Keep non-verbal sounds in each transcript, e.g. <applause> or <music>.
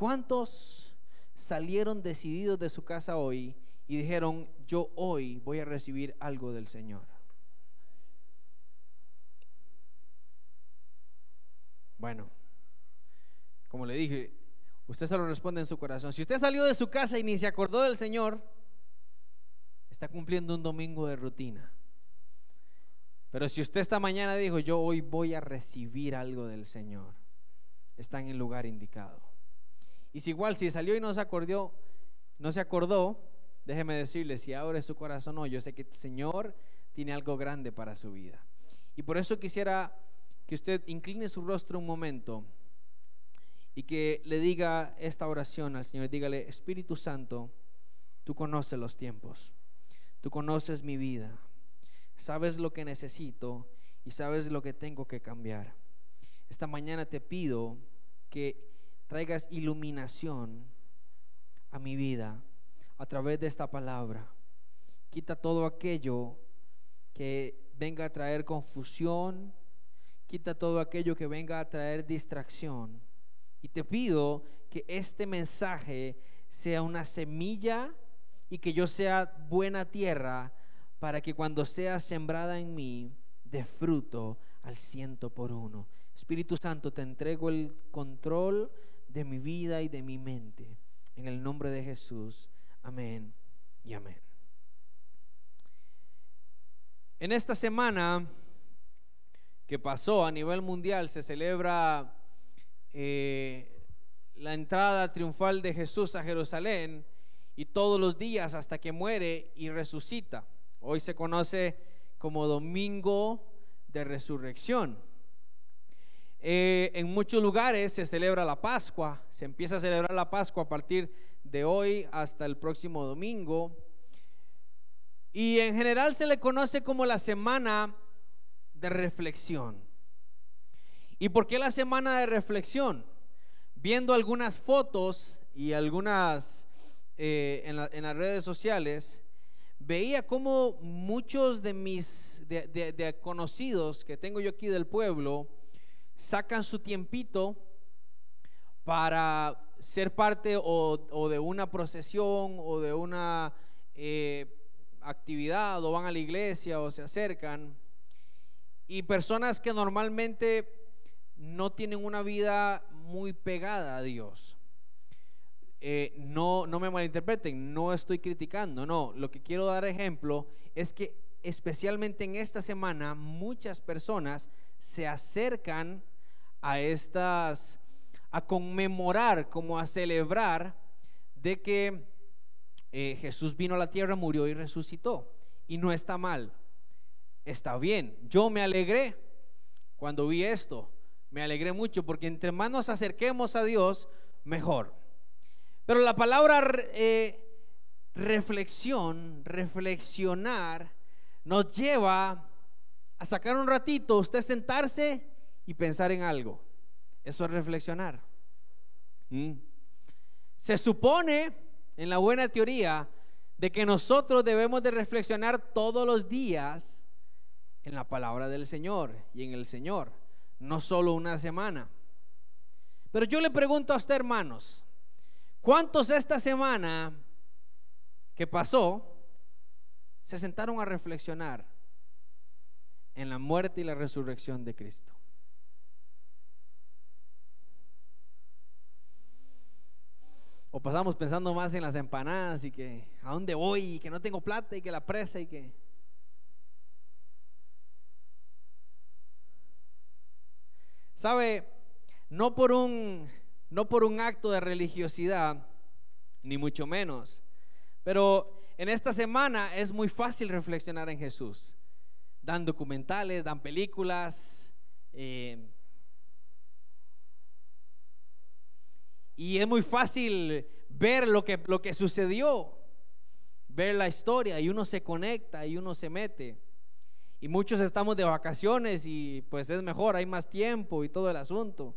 ¿Cuántos salieron decididos de su casa hoy y dijeron, yo hoy voy a recibir algo del Señor? Bueno, como le dije, usted se lo responde en su corazón. Si usted salió de su casa y ni se acordó del Señor, está cumpliendo un domingo de rutina. Pero si usted esta mañana dijo, yo hoy voy a recibir algo del Señor, está en el lugar indicado. Y si igual, si salió y no se acordó, no se acordó, déjeme decirle, si abre su corazón hoy, yo sé que el Señor tiene algo grande para su vida. Y por eso quisiera que usted incline su rostro un momento y que le diga esta oración al Señor. Dígale, Espíritu Santo, tú conoces los tiempos, tú conoces mi vida, sabes lo que necesito y sabes lo que tengo que cambiar. Esta mañana te pido que traigas iluminación a mi vida a través de esta palabra. Quita todo aquello que venga a traer confusión, quita todo aquello que venga a traer distracción. Y te pido que este mensaje sea una semilla y que yo sea buena tierra para que cuando sea sembrada en mí dé fruto al ciento por uno. Espíritu Santo, te entrego el control de mi vida y de mi mente. En el nombre de Jesús. Amén y amén. En esta semana que pasó a nivel mundial se celebra eh, la entrada triunfal de Jesús a Jerusalén y todos los días hasta que muere y resucita. Hoy se conoce como Domingo de Resurrección. Eh, en muchos lugares se celebra la Pascua, se empieza a celebrar la Pascua a partir de hoy hasta el próximo domingo. Y en general se le conoce como la semana de reflexión. ¿Y por qué la semana de reflexión? Viendo algunas fotos y algunas eh, en, las redes sociales, veía como muchos de mis de, conocidos que tengo yo aquí del pueblo sacan su tiempito para ser parte o, de una procesión o de una eh, actividad o van a la iglesia o se acercan y personas que normalmente no tienen una vida muy pegada a Dios. Eh, no, no me malinterpreten, no estoy criticando, no. Lo que quiero dar ejemplo es que especialmente en esta semana muchas personas se acercan a estas, a conmemorar, como a celebrar de que eh, Jesús vino a la tierra, murió y resucitó. Y no está mal está bien. Yo me alegré cuando vi esto. Me alegré mucho porque entre más nos acerquemos a Dios, mejor. Pero la palabra eh, reflexión, reflexionar, nos lleva a sacar un ratito, usted sentarse y pensar en algo. Eso es reflexionar. Mm. Se supone, en la buena teoría, de que nosotros debemos de reflexionar todos los días en la palabra del Señor y en el Señor, no solo una semana. Pero yo le pregunto a usted, hermanos, ¿cuántos esta semana que pasó se sentaron a reflexionar en la muerte y la resurrección de Cristo? O pasamos pensando más en las empanadas y que a dónde voy y que no tengo plata y que la presa y que... ¿Sabe? No por un, no por un acto de religiosidad, ni mucho menos. Pero en esta semana es muy fácil reflexionar en Jesús. Dan documentales, dan películas. Eh, y es muy fácil ver lo que, lo que sucedió, ver la historia y uno se conecta y uno se mete. Y muchos estamos de vacaciones y pues es mejor, hay más tiempo y todo el asunto.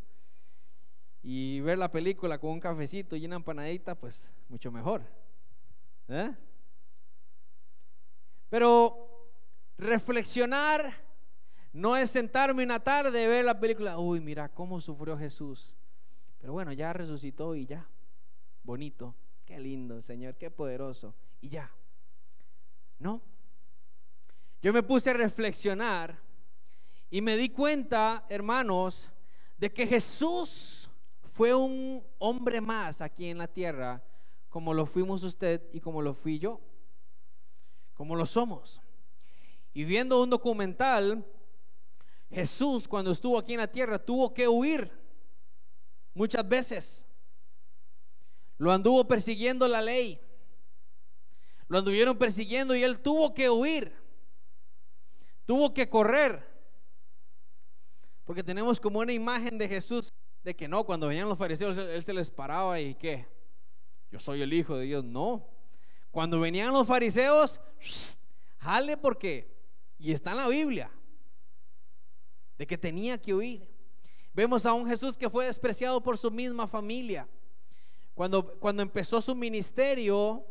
Y ver la película con un cafecito y una empanadita, pues mucho mejor. ¿eh? Pero reflexionar no es sentarme una tarde y ver la película, uy, mira cómo sufrió Jesús. Pero bueno, ya resucitó y ya. Bonito. Qué lindo, Señor, qué poderoso. Y ya. No. Yo me puse a reflexionar y me di cuenta, hermanos, de que Jesús fue un hombre más aquí en la tierra, como lo fuimos usted y como lo fui yo, como lo somos. Y viendo un documental, Jesús cuando estuvo aquí en la tierra tuvo que huir muchas veces. Lo anduvo persiguiendo la ley. Lo anduvieron persiguiendo y él tuvo que huir. Tuvo que correr. Porque tenemos como una imagen de Jesús de que no, cuando venían los fariseos, él se les paraba y que yo soy el hijo de Dios. No. Cuando venían los fariseos, <sniffs> jale porque, y está en la Biblia, de que tenía que huir. Vemos a un Jesús que fue despreciado por su misma familia. Cuando, cuando empezó su ministerio,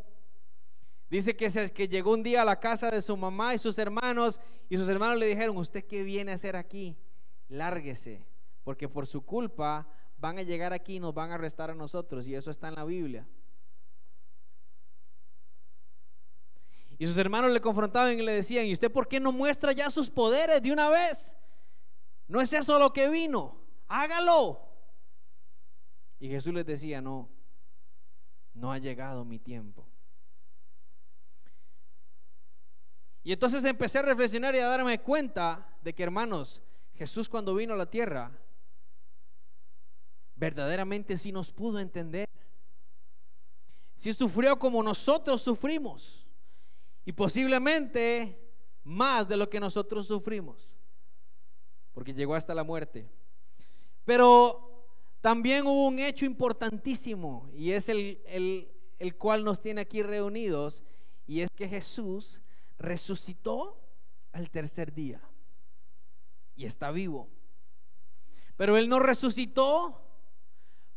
dice que, se, que llegó un día a la casa de su mamá y sus hermanos, y sus hermanos le dijeron, ¿usted qué viene a hacer aquí? Lárguese, porque por su culpa van a llegar aquí y nos van a arrestar a nosotros, y eso está en la Biblia. Y sus hermanos le confrontaban y le decían, ¿y usted por qué no muestra ya sus poderes de una vez? ¿No es eso lo que vino? Hágalo. Y Jesús les decía, no, no ha llegado mi tiempo. Y entonces empecé a reflexionar y a darme cuenta de que, hermanos, Jesús cuando vino a la tierra, verdaderamente sí nos pudo entender. Sí sufrió como nosotros sufrimos. Y posiblemente más de lo que nosotros sufrimos. Porque llegó hasta la muerte. Pero también hubo un hecho importantísimo y es el, el, cual nos tiene aquí reunidos y es que Jesús resucitó al tercer día y está vivo. Pero Él no resucitó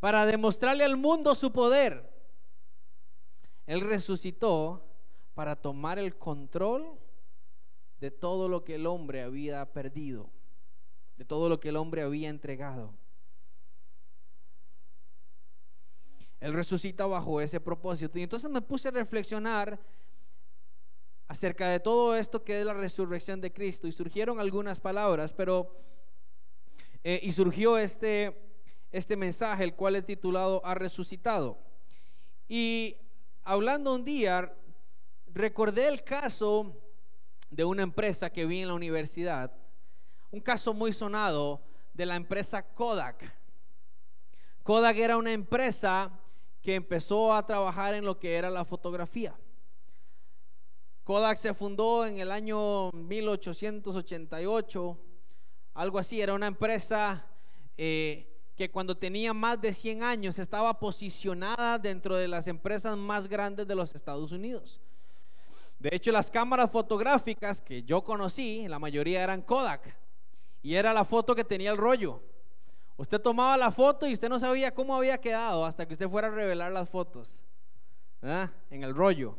para demostrarle al mundo su poder. Él resucitó para tomar el control de todo lo que el hombre había perdido, de todo lo que el hombre había entregado. Él resucita bajo ese propósito. Y entonces me puse a reflexionar acerca de todo esto que es la resurrección de Cristo. Y surgieron algunas palabras, pero... Eh, y surgió este, este mensaje, el cual he titulado Ha resucitado. Y hablando un día, recordé el caso de una empresa que vi en la universidad. Un caso muy sonado de la empresa Kodak. Kodak era una empresa que empezó a trabajar en lo que era la fotografía. Kodak se fundó en el año 1888, algo así, era una empresa eh, que cuando tenía más de 100 años estaba posicionada dentro de las empresas más grandes de los Estados Unidos. De hecho, las cámaras fotográficas que yo conocí, la mayoría eran Kodak, y era la foto que tenía el rollo. Usted tomaba la foto y usted no sabía cómo había quedado hasta que usted fuera a revelar las fotos en el rollo.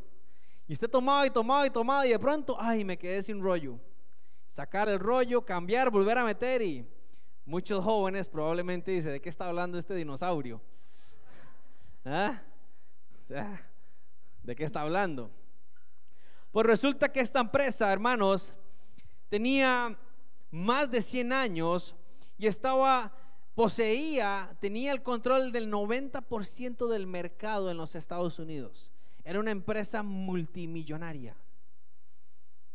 Y usted tomaba y tomaba y tomaba y de pronto, ay, me quedé sin rollo. Sacar el rollo, cambiar, volver a meter y muchos jóvenes probablemente dicen, ¿de qué está hablando este dinosaurio? ¿Ah? ¿de qué está hablando? Pues resulta que esta empresa, hermanos, tenía más de 100 años y estaba poseía, tenía el control del 90% del mercado en los Estados Unidos. Era una empresa multimillonaria.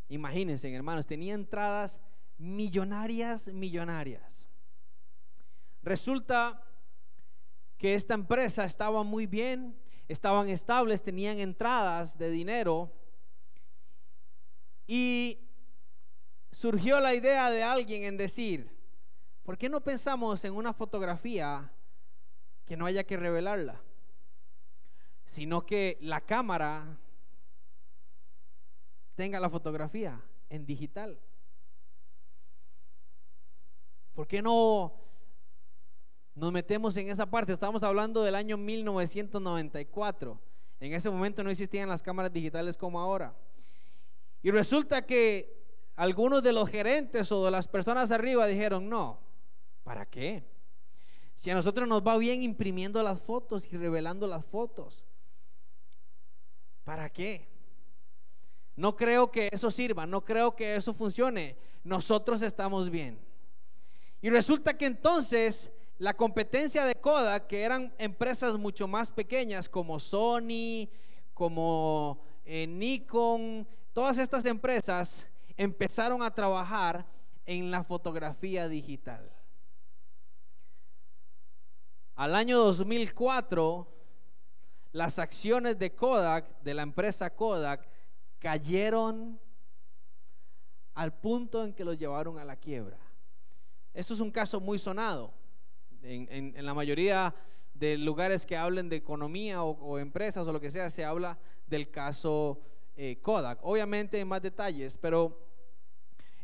Imagínense, hermanos, tenía entradas millonarias, millonarias. Resulta que esta empresa estaba muy bien, estaban estables, tenían entradas de dinero y surgió la idea de alguien en decir, ¿Por qué no pensamos en una fotografía que no haya que revelarla? Sino que la cámara tenga la fotografía en digital. ¿Por qué no nos metemos en esa parte? Estamos hablando del año 1994. En ese momento no existían las cámaras digitales como ahora. Y resulta que algunos de los gerentes o de las personas arriba dijeron, no, ¿Para qué? Si a nosotros nos va bien imprimiendo las fotos y revelando las fotos, ¿para qué? No creo que eso sirva, no creo que eso funcione. Nosotros estamos bien. Y resulta que entonces la competencia de Kodak, que eran empresas mucho más pequeñas como Sony, como eh, Nikon, todas estas empresas empezaron a trabajar en la fotografía digital. Al año 2004, las acciones de Kodak, de la empresa Kodak, cayeron al punto en que los llevaron a la quiebra. Esto es un caso muy sonado. En, la mayoría de lugares que hablen de economía o, empresas o lo que sea, se habla del caso eh, Kodak. Obviamente en más detalles, pero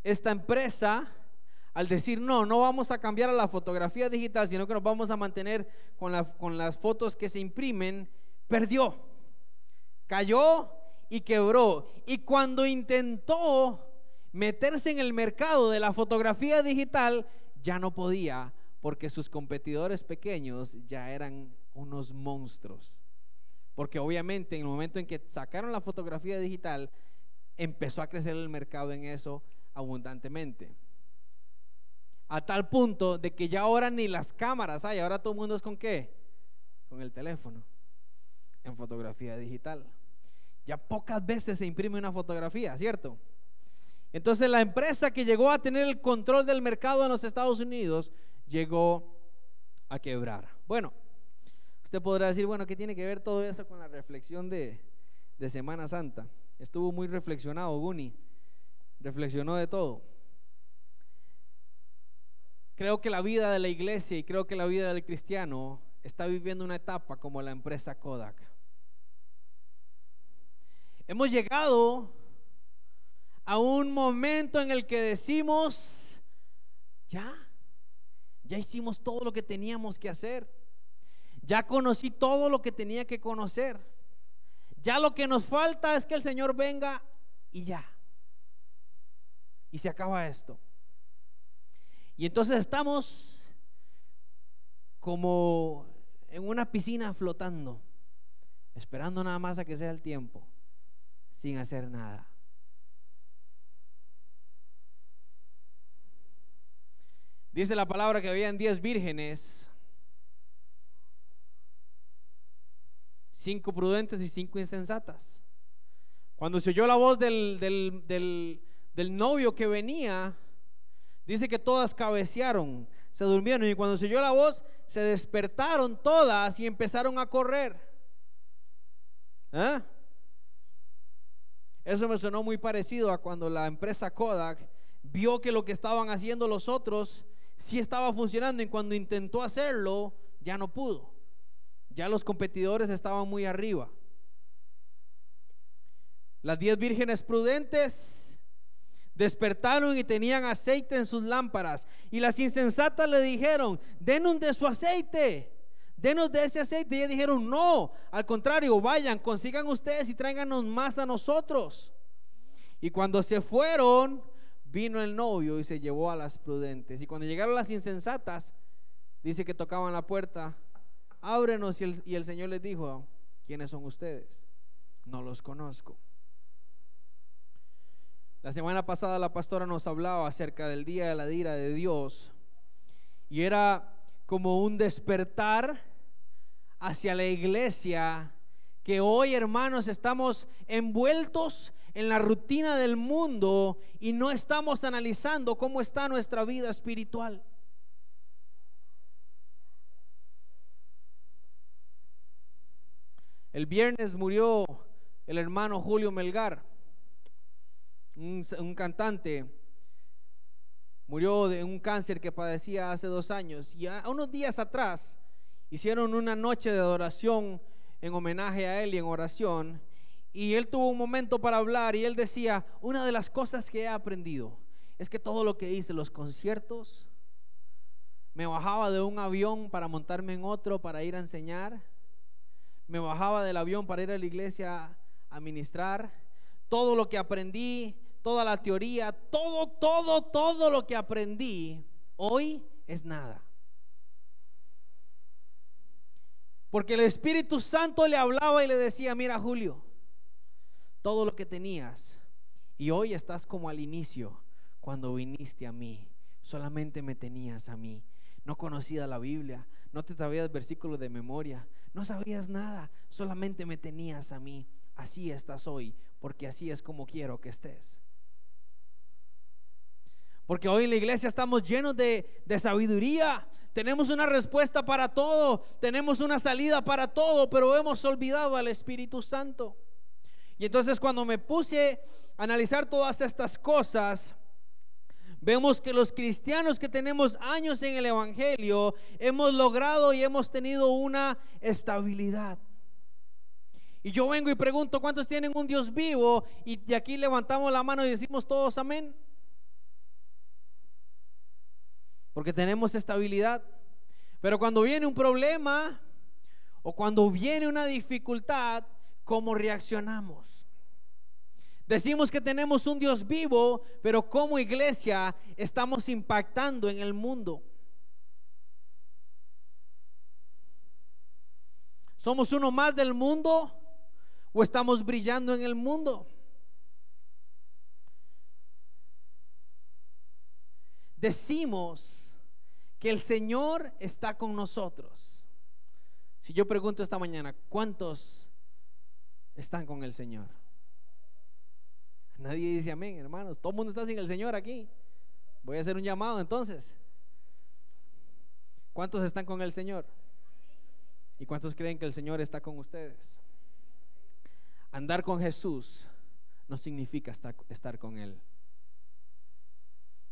esta empresa, al decir no, no vamos a cambiar a la fotografía digital, sino que nos vamos a mantener con, con las fotos que se imprimen, perdió, cayó y quebró. Y cuando intentó meterse en el mercado de la fotografía digital, ya no podía porque sus competidores pequeños ya eran unos monstruos. Porque obviamente en el momento en que sacaron la fotografía digital, empezó a crecer el mercado en eso abundantemente. A tal punto de que ya ahora ni las cámaras hay, ahora todo el mundo es con qué? Con el teléfono, en fotografía digital. Ya pocas veces se imprime una fotografía, ¿cierto? Entonces la empresa que llegó a tener el control del mercado en los Estados Unidos llegó a quebrar. Bueno, usted podrá decir, bueno, ¿qué tiene que ver todo eso con la reflexión de, de Semana Santa? Estuvo muy reflexionado Guni, reflexionó de todo. Creo que la vida de la iglesia y creo que la vida del cristiano está viviendo una etapa como la empresa Kodak. Hemos llegado a un momento en el que decimos, ya, ya hicimos todo lo que teníamos que hacer. Ya conocí todo lo que tenía que conocer. Ya lo que nos falta es que el Señor venga y ya. Y se acaba esto. Y entonces estamos como en una piscina flotando, esperando nada más a que sea el tiempo sin hacer nada. Dice la palabra que habían diez vírgenes, cinco prudentes y cinco insensatas. Cuando se oyó la voz del, del, del novio que venía, dice que todas cabecearon, se durmieron y cuando se oyó la voz, se despertaron todas y empezaron a correr. ¿Eh? Eso me sonó muy parecido a cuando la empresa Kodak vio que lo que estaban haciendo los otros sí estaba funcionando y cuando intentó hacerlo ya no pudo. Ya los competidores estaban muy arriba. Las diez vírgenes prudentes despertaron y tenían aceite en sus lámparas. Y las insensatas le dijeron, denos de su aceite denos de ese aceite. Y ellos dijeron, no, al contrario, vayan, consigan ustedes y tráiganos más a nosotros. Y cuando se fueron, vino el novio y se llevó a las prudentes. Y cuando llegaron las insensatas, dice que tocaban la puerta, ábrenos. Y el, y el Señor les dijo, ¿quiénes son ustedes? No los conozco. La semana pasada la pastora nos hablaba acerca del día de la ira de Dios. Y era como un despertar hacia la iglesia que hoy, hermanos, estamos envueltos en la rutina del mundo y no estamos analizando cómo está nuestra vida espiritual. El viernes murió el hermano Julio Melgar, un, cantante murió de un cáncer que padecía hace dos años. Y a unos días atrás hicieron una noche de adoración en homenaje a él y en oración. Y él tuvo un momento para hablar y él decía, una de las cosas que he aprendido es que todo lo que hice, los conciertos, me bajaba de un avión para montarme en otro para ir a enseñar, me bajaba del avión para ir a la iglesia a ministrar, todo lo que aprendí toda la teoría, todo, todo, todo lo que aprendí, hoy es nada. Porque el Espíritu Santo le hablaba y le decía, mira Julio, todo lo que tenías y hoy estás como al inicio, cuando viniste a mí, solamente me tenías a mí. No conocías la Biblia, no te sabías versículos de memoria, no sabías nada, solamente me tenías a mí. Así estás hoy, porque así es como quiero que estés. Porque hoy en la iglesia estamos llenos de, sabiduría. Tenemos una respuesta para todo. Tenemos una salida para todo. Pero hemos olvidado al Espíritu Santo. Y entonces cuando me puse a analizar todas estas cosas, vemos que los cristianos que tenemos años en el Evangelio hemos logrado y hemos tenido una estabilidad. Y yo vengo y pregunto, ¿cuántos tienen un Dios vivo? Y de aquí levantamos la mano y decimos todos amén. porque tenemos estabilidad. Pero cuando viene un problema o cuando viene una dificultad, ¿cómo reaccionamos? Decimos que tenemos un Dios vivo, pero como iglesia estamos impactando en el mundo. ¿Somos uno más del mundo o estamos brillando en el mundo? Decimos que el Señor está con nosotros. Si yo pregunto esta mañana, ¿cuántos están con el Señor? Nadie dice amén, hermanos. Todo el mundo está sin el Señor aquí. Voy a hacer un llamado entonces. ¿Cuántos están con el Señor? ¿Y cuántos creen que el Señor está con ustedes? Andar con Jesús no significa estar, con Él.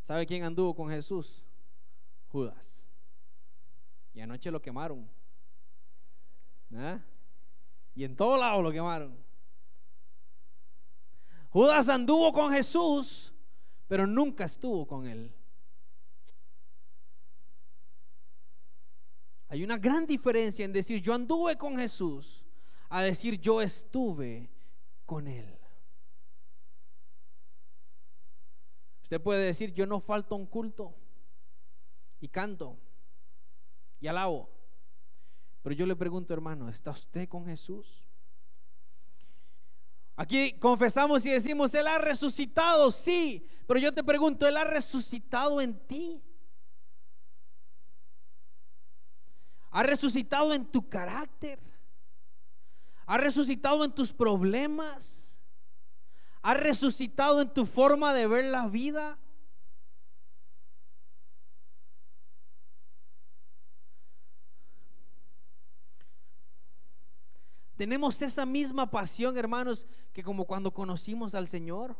¿Sabe quién anduvo con Jesús? Judas. Y anoche lo quemaron. ¿Ah? Y en todo lado lo quemaron. Judas anduvo con Jesús, pero nunca estuvo con él. Hay una gran diferencia en decir yo anduve con Jesús a decir yo estuve con él. Usted puede decir yo no falto un culto y canto y alabo. Pero yo le pregunto, hermano, ¿está usted con Jesús? Aquí confesamos y decimos, Él ha resucitado, sí, pero yo te pregunto, ¿Él ha resucitado en ti? ¿Ha resucitado en tu carácter? ¿Ha resucitado en tus problemas? ¿Ha resucitado en tu forma de ver la vida? Tenemos esa misma pasión, hermanos, que como cuando conocimos al Señor.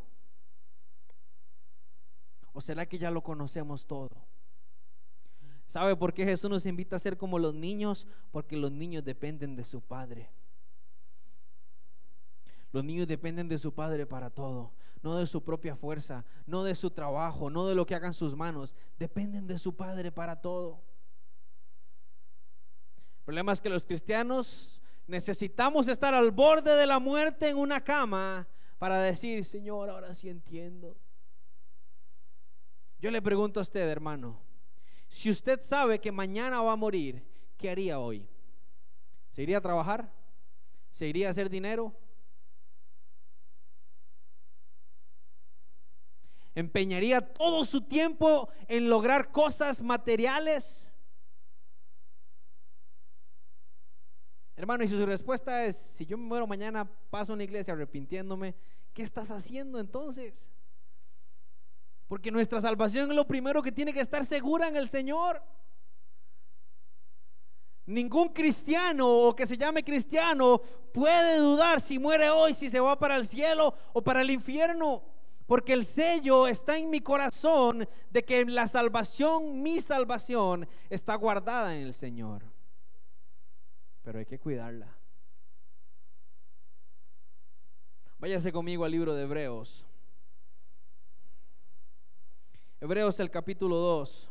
¿O será que ya lo conocemos todo? ¿Sabe por qué Jesús nos invita a ser como los niños? Porque los niños dependen de su Padre. Los niños dependen de su Padre para todo, no de su propia fuerza, no de su trabajo, no de lo que hagan sus manos. Dependen de su Padre para todo. El problema es que los cristianos necesitamos estar al borde de la muerte en una cama para decir, Señor, ahora sí entiendo. Yo le pregunto a usted, hermano, si usted sabe que mañana va a morir, ¿qué haría hoy? ¿Se iría a trabajar? ¿Se iría a hacer dinero? ¿Empeñaría todo su tiempo en lograr cosas materiales? Hermano, y si su respuesta es, si yo me muero mañana, paso a una iglesia arrepintiéndome, ¿qué estás haciendo entonces? Porque nuestra salvación es lo primero que tiene que estar segura en el Señor. Ningún cristiano o que se llame cristiano puede dudar si muere hoy, si se va para el cielo o para el infierno. Porque el sello está en mi corazón de que la salvación, mi salvación, está guardada en el Señor pero hay que cuidarla. Váyase conmigo al libro de Hebreos. Hebreos el capítulo 2.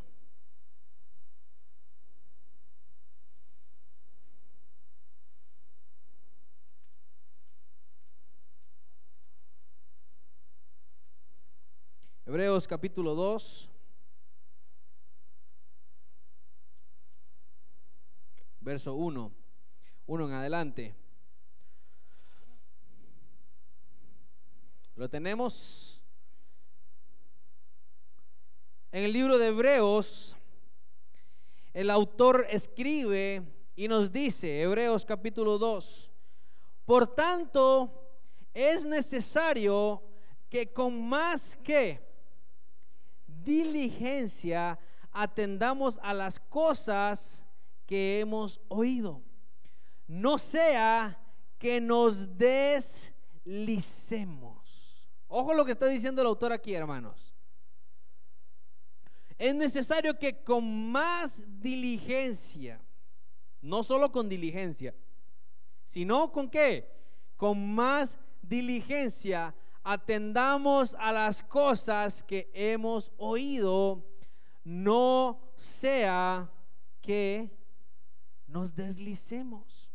Hebreos capítulo 2. Verso 1. 1 en adelante. ¿Lo tenemos? En el libro de Hebreos, el autor escribe y nos dice, Hebreos capítulo 2, por tanto, es necesario que con más que diligencia atendamos a las cosas que hemos oído. No sea que nos deslicemos. Ojo lo que está diciendo el autor aquí, hermanos. Es necesario que con más diligencia, no solo con diligencia, sino con qué? Con más diligencia atendamos a las cosas que hemos oído, no sea que nos deslicemos.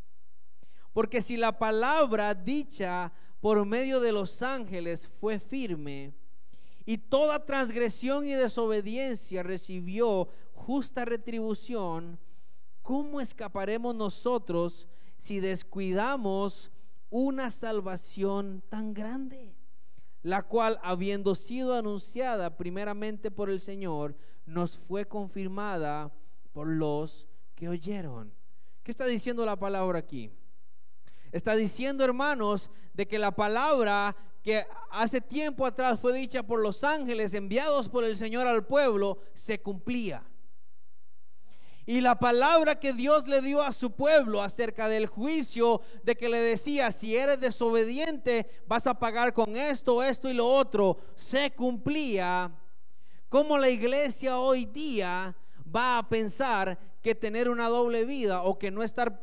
Porque si la palabra dicha por medio de los ángeles fue firme, y toda transgresión y desobediencia recibió justa retribución, ¿cómo escaparemos nosotros si descuidamos una salvación tan grande? La cual, habiendo sido anunciada primeramente por el Señor, nos fue confirmada por los que oyeron. ¿Qué está diciendo la palabra aquí? Está diciendo, hermanos, de que la palabra que hace tiempo atrás fue dicha por los ángeles enviados por el Señor al pueblo, se cumplía. Y la palabra que Dios le dio a su pueblo acerca del juicio, de que le decía, si eres desobediente, vas a pagar con esto, esto y lo otro, se cumplía. Como la iglesia hoy día va a pensar que tener una doble vida o que no estar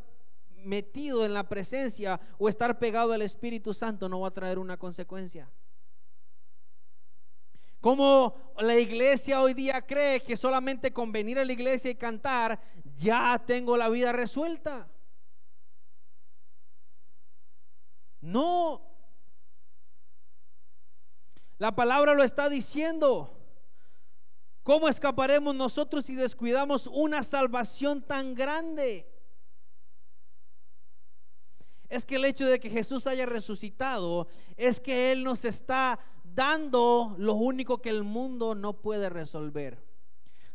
metido en la presencia o estar pegado al Espíritu Santo no va a traer una consecuencia. Como la iglesia hoy día cree que solamente con venir a la iglesia y cantar ya tengo la vida resuelta. No. La palabra lo está diciendo. ¿Cómo escaparemos nosotros si descuidamos una salvación tan grande? Es que el hecho de que Jesús haya resucitado es que Él nos está dando lo único que el mundo no puede resolver.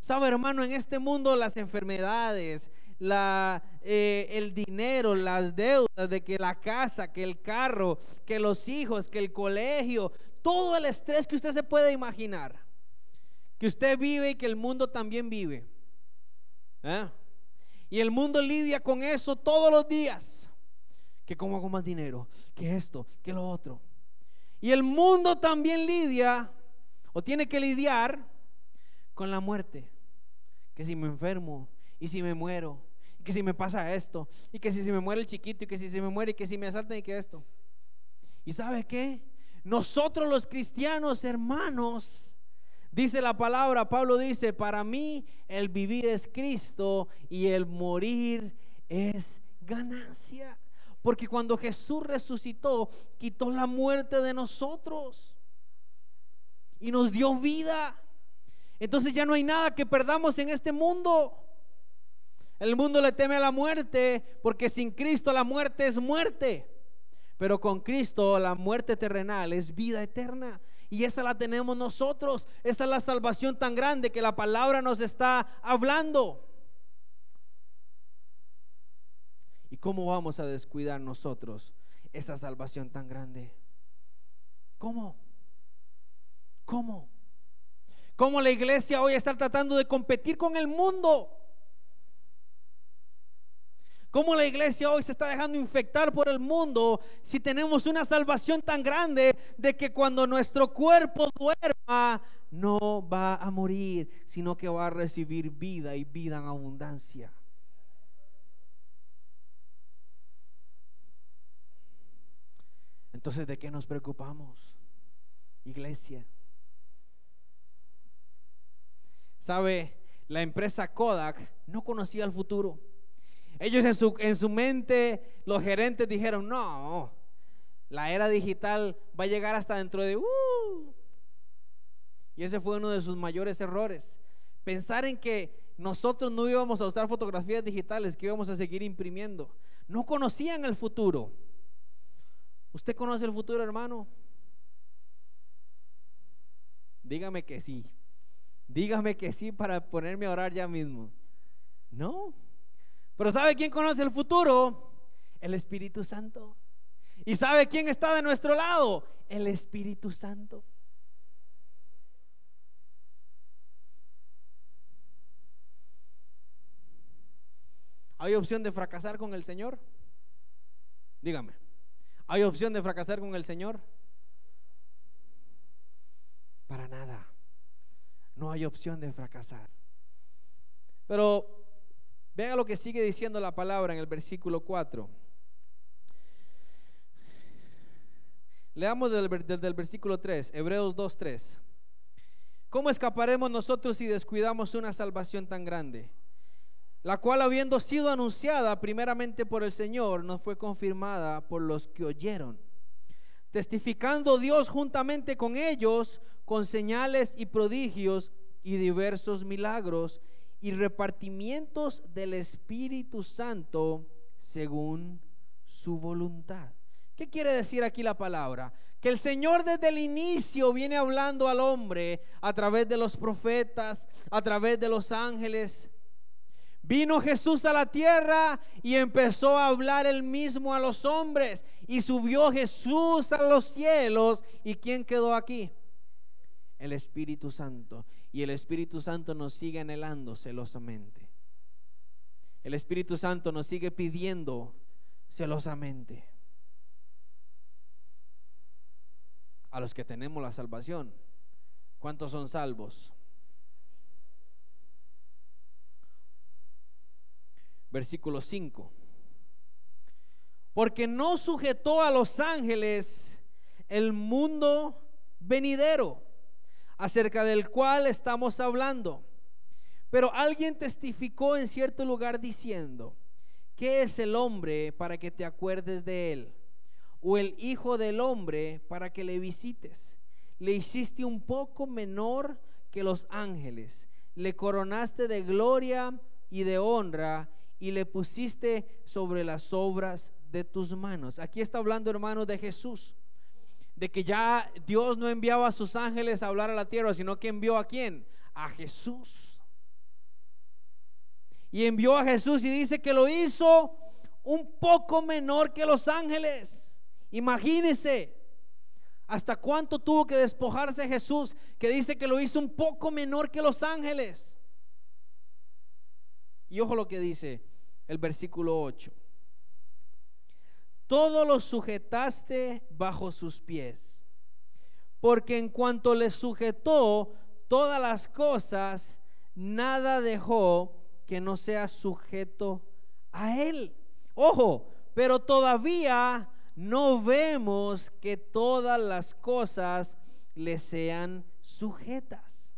Sabe, hermano, en este mundo las enfermedades, la, eh, el dinero, las deudas, de que la casa, que el carro, que los hijos, que el colegio, todo el estrés que usted se puede imaginar, que usted vive y que el mundo también vive. ¿eh? Y el mundo lidia con eso todos los días. Que cómo hago más dinero, que esto, que lo otro. Y el mundo también lidia o tiene que lidiar con la muerte. Que si me enfermo y si me muero, y que si me pasa esto, y que si se me muere el chiquito, y que si se me muere, y que si me asaltan, y que esto. ¿Y sabe qué? Nosotros los cristianos, hermanos, dice la palabra, Pablo dice, para mí el vivir es Cristo y el morir es ganancia. Porque cuando Jesús resucitó, quitó la muerte de nosotros y nos dio vida. Entonces ya no hay nada que perdamos en este mundo. El mundo le teme a la muerte porque sin Cristo la muerte es muerte. Pero con Cristo la muerte terrenal es vida eterna. Y esa la tenemos nosotros. Esa es la salvación tan grande que la palabra nos está hablando. ¿Y cómo vamos a descuidar nosotros esa salvación tan grande? ¿Cómo? ¿Cómo? ¿Cómo la iglesia hoy está tratando de competir con el mundo? ¿Cómo la iglesia hoy se está dejando infectar por el mundo si tenemos una salvación tan grande de que cuando nuestro cuerpo duerma no va a morir, sino que va a recibir vida y vida en abundancia? Entonces, ¿de qué nos preocupamos? Iglesia. ¿Sabe? La empresa Kodak no conocía el futuro. Ellos en su, en su mente, los gerentes dijeron, no, la era digital va a llegar hasta dentro de... Uh". Y ese fue uno de sus mayores errores. Pensar en que nosotros no íbamos a usar fotografías digitales, que íbamos a seguir imprimiendo. No conocían el futuro. ¿Usted conoce el futuro, hermano? Dígame que sí. Dígame que sí para ponerme a orar ya mismo. No. Pero ¿sabe quién conoce el futuro? El Espíritu Santo. ¿Y sabe quién está de nuestro lado? El Espíritu Santo. ¿Hay opción de fracasar con el Señor? Dígame. ¿Hay opción de fracasar con el Señor? Para nada. No hay opción de fracasar. Pero vea lo que sigue diciendo la palabra en el versículo 4. Leamos desde el versículo 3, Hebreos 2, 3. ¿Cómo escaparemos nosotros si descuidamos una salvación tan grande? La cual habiendo sido anunciada primeramente por el Señor, nos fue confirmada por los que oyeron. Testificando Dios juntamente con ellos, con señales y prodigios y diversos milagros y repartimientos del Espíritu Santo según su voluntad. ¿Qué quiere decir aquí la palabra? Que el Señor desde el inicio viene hablando al hombre a través de los profetas, a través de los ángeles. Vino Jesús a la tierra y empezó a hablar él mismo a los hombres. Y subió Jesús a los cielos. ¿Y quién quedó aquí? El Espíritu Santo. Y el Espíritu Santo nos sigue anhelando celosamente. El Espíritu Santo nos sigue pidiendo celosamente. a los que tenemos la salvación. ¿Cuántos son salvos? Versículo 5. Porque no sujetó a los ángeles el mundo venidero, acerca del cual estamos hablando. Pero alguien testificó en cierto lugar diciendo, ¿qué es el hombre para que te acuerdes de él? o el Hijo del Hombre para que le visites. Le hiciste un poco menor que los ángeles. Le coronaste de gloria y de honra y le pusiste sobre las obras de tus manos. Aquí está hablando, hermano, de Jesús. De que ya Dios no enviaba a sus ángeles a hablar a la tierra, sino que envió a quién? A Jesús. Y envió a Jesús y dice que lo hizo un poco menor que los ángeles. Imagínese hasta cuánto tuvo que despojarse Jesús, que dice que lo hizo un poco menor que los ángeles. Y ojo lo que dice el versículo 8. Todo lo sujetaste bajo sus pies, porque en cuanto le sujetó todas las cosas, nada dejó que no sea sujeto a él. Ojo, pero todavía no vemos que todas las cosas le sean sujetas,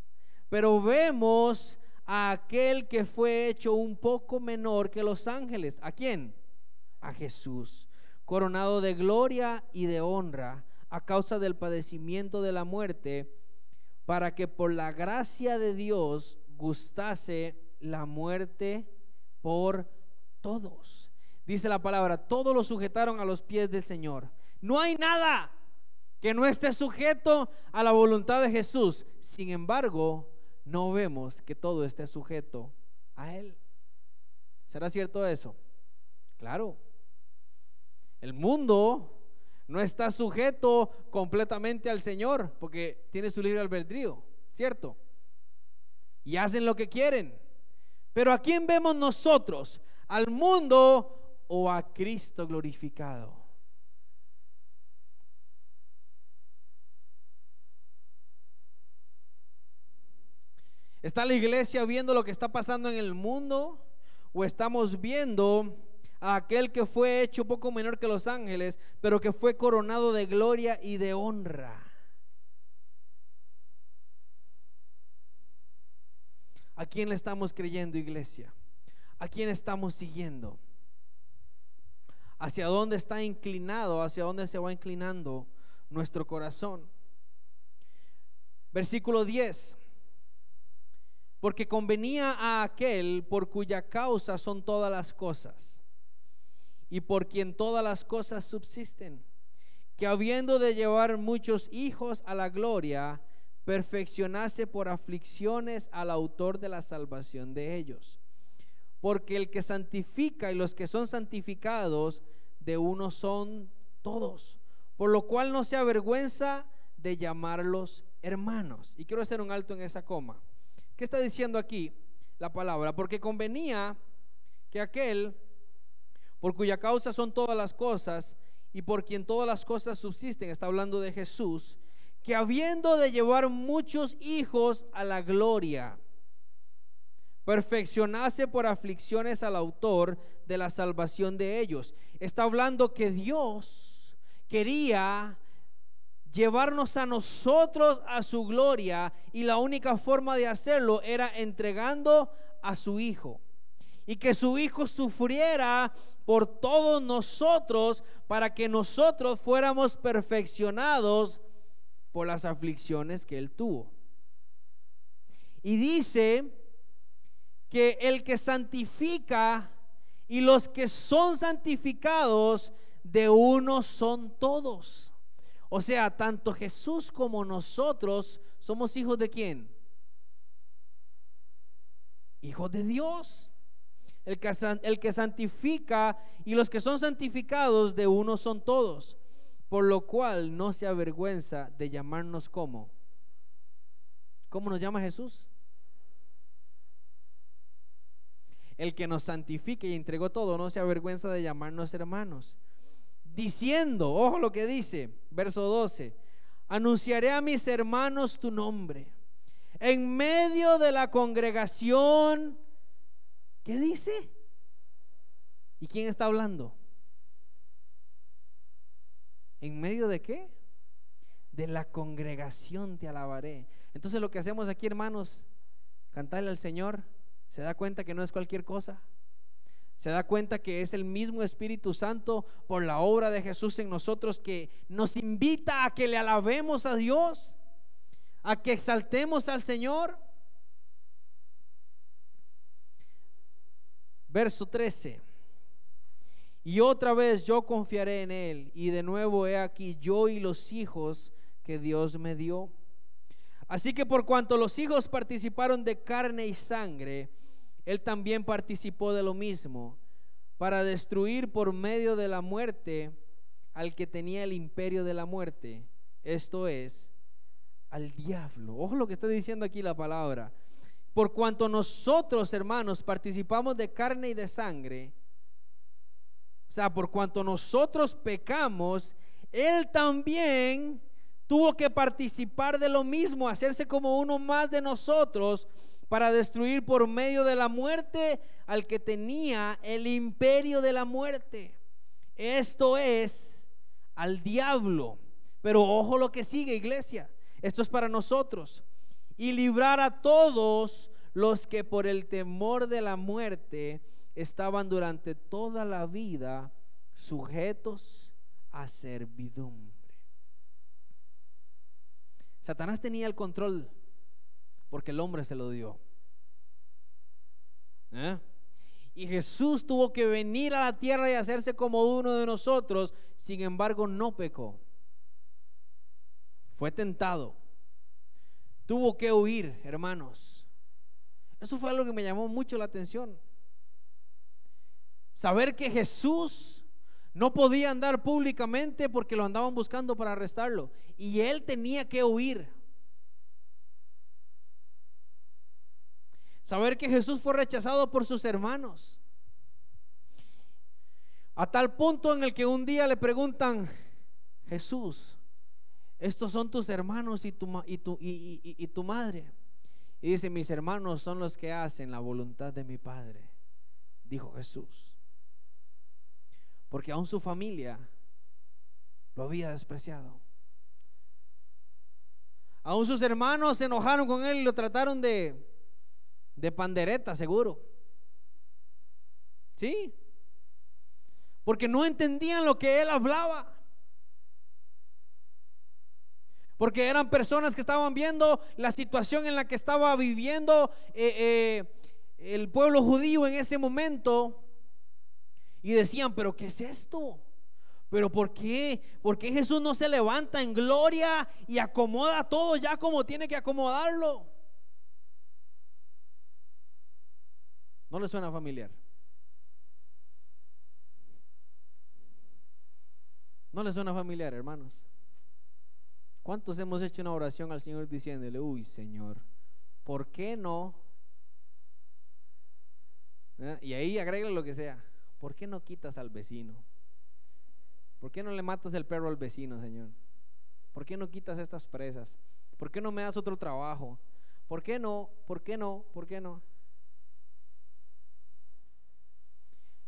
pero vemos a aquel que fue hecho un poco menor que los ángeles. ¿A quién? A Jesús, coronado de gloria y de honra a causa del padecimiento de la muerte, para que por la gracia de Dios gustase la muerte por todos. Dice la palabra, todos lo sujetaron a los pies del Señor. No hay nada que no esté sujeto a la voluntad de Jesús. Sin embargo, no vemos que todo esté sujeto a Él. ¿Será cierto eso? Claro. El mundo no está sujeto completamente al Señor porque tiene su libre albedrío, ¿cierto? Y hacen lo que quieren. Pero ¿a quién vemos nosotros? Al mundo o a Cristo glorificado? ¿Está la iglesia viendo lo que está pasando en el mundo? ¿O estamos viendo a aquel que fue hecho poco menor que los ángeles, pero que fue coronado de gloria y de honra? ¿A quién le estamos creyendo, iglesia? ¿A quién estamos siguiendo? hacia dónde está inclinado, hacia dónde se va inclinando nuestro corazón. Versículo 10. Porque convenía a aquel por cuya causa son todas las cosas. y por quien todas las cosas subsisten, que habiendo de llevar muchos hijos a la gloria, perfeccionase por aflicciones al autor de la salvación de ellos. Porque el que santifica y los que son santificados de uno son todos, por lo cual no se avergüenza de llamarlos hermanos. Y quiero hacer un alto en esa coma. ¿Qué está diciendo aquí la palabra? Porque convenía que aquel por cuya causa son todas las cosas y por quien todas las cosas subsisten, está hablando de Jesús, que habiendo de llevar muchos hijos a la gloria, perfeccionase por aflicciones al autor de la salvación de ellos. Está hablando que Dios quería llevarnos a nosotros a su gloria y la única forma de hacerlo era entregando a su Hijo. Y que su Hijo sufriera por todos nosotros para que nosotros fuéramos perfeccionados por las aflicciones que él tuvo. Y dice que el que santifica y los que son santificados de uno son todos. O sea, tanto Jesús como nosotros somos hijos de quién? Hijos de Dios el que, el que santifica y los que son santificados de uno son todos, por lo cual no se avergüenza de llamarnos como. ¿Cómo nos llama Jesús? El que nos santifica y entregó todo no se avergüenza de llamarnos hermanos. Diciendo, ojo lo que dice, verso 12, anunciaré a mis hermanos tu nombre. En medio de la congregación ¿Qué dice? ¿Y quién está hablando? ¿En medio de qué? De la congregación te alabaré. Entonces lo que hacemos aquí, hermanos, cantarle al Señor, se da cuenta que no es cualquier cosa. Se da cuenta que es el mismo Espíritu Santo por la obra de Jesús en nosotros que nos invita a que le alabemos a Dios, a que exaltemos al Señor. Verso 13. Y otra vez yo confiaré en Él. Y de nuevo he aquí yo y los hijos que Dios me dio. Así que por cuanto los hijos participaron de carne y sangre, Él también participó de lo mismo, para destruir por medio de la muerte al que tenía el imperio de la muerte, esto es, al diablo. Ojo lo que está diciendo aquí la palabra por cuanto nosotros, hermanos, participamos de carne y de sangre, o sea, por cuanto nosotros pecamos, Él también tuvo que participar de lo mismo, hacerse como uno más de nosotros para destruir por medio de la muerte al que tenía el imperio de la muerte. Esto es al diablo. Pero ojo lo que sigue, iglesia. Esto es para nosotros y librar a todos los que por el temor de la muerte estaban durante toda la vida sujetos a servidumbre. Satanás tenía el control porque el hombre se lo dio. ¿Eh? Y Jesús tuvo que venir a la tierra y hacerse como uno de nosotros, sin embargo no pecó. Fue tentado tuvo que huir, hermanos. Eso fue algo que me llamó mucho la atención. Saber que Jesús no podía andar públicamente porque lo andaban buscando para arrestarlo. Y él tenía que huir. Saber que Jesús fue rechazado por sus hermanos. A tal punto en el que un día le preguntan, Jesús, estos son tus hermanos y tu, y tu, y, tu madre. Y dice, mis hermanos son los que hacen la voluntad de mi Padre, dijo Jesús. Porque aún su familia lo había despreciado. Aún sus hermanos se enojaron con él y lo trataron de, de pandereta, seguro. Sí. Porque no entendían lo que él hablaba. porque eran personas que estaban viendo la situación en la que estaba viviendo eh, eh, el pueblo judío en ese momento. Y decían, pero ¿qué es esto? ¿Pero por qué? ¿Por qué Jesús no se levanta en gloria y acomoda todo ya como tiene que acomodarlo? ¿No le suena familiar? ¿No le suena familiar, hermanos? ¿Cuántos hemos hecho una oración al Señor diciéndole, uy, Señor, ¿por qué no? ¿Eh? Y ahí agrega lo que sea. ¿Por qué no quitas al vecino? ¿Por qué no le matas el perro al vecino, Señor? ¿Por qué no quitas estas presas? ¿Por qué no me das otro trabajo? ¿Por qué no? ¿Por qué no? ¿Por qué no?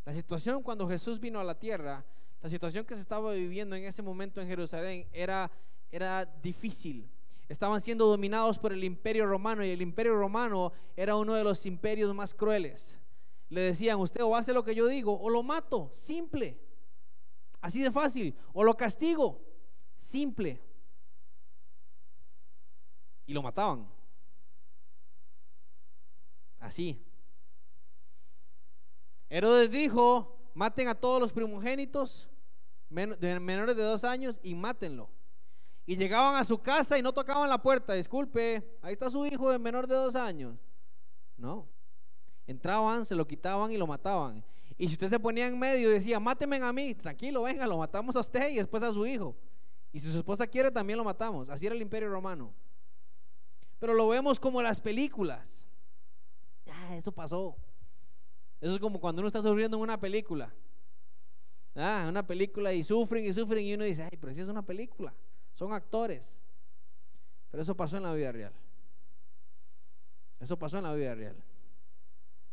La situación cuando Jesús vino a la tierra, la situación que se estaba viviendo en ese momento en Jerusalén era, era difícil. Estaban siendo dominados por el imperio romano y el imperio romano era uno de los imperios más crueles. Le decían, usted o hace lo que yo digo o lo mato, simple. Así de fácil. O lo castigo, simple. Y lo mataban. Así. Herodes dijo, maten a todos los primogénitos menores de dos años y mátenlo. Y llegaban a su casa y no tocaban la puerta, disculpe, ahí está su hijo de menor de dos años. No. Entraban, se lo quitaban y lo mataban. Y si usted se ponía en medio y decía, máteme a mí, tranquilo, venga, lo matamos a usted y después a su hijo. Y si su esposa quiere, también lo matamos. Así era el imperio romano. Pero lo vemos como las películas. Ah, eso pasó. Eso es como cuando uno está sufriendo en una película. Ah, una película y sufren y sufren y uno dice, ay, pero si es una película, son actores. Pero eso pasó en la vida real. Eso pasó en la vida real.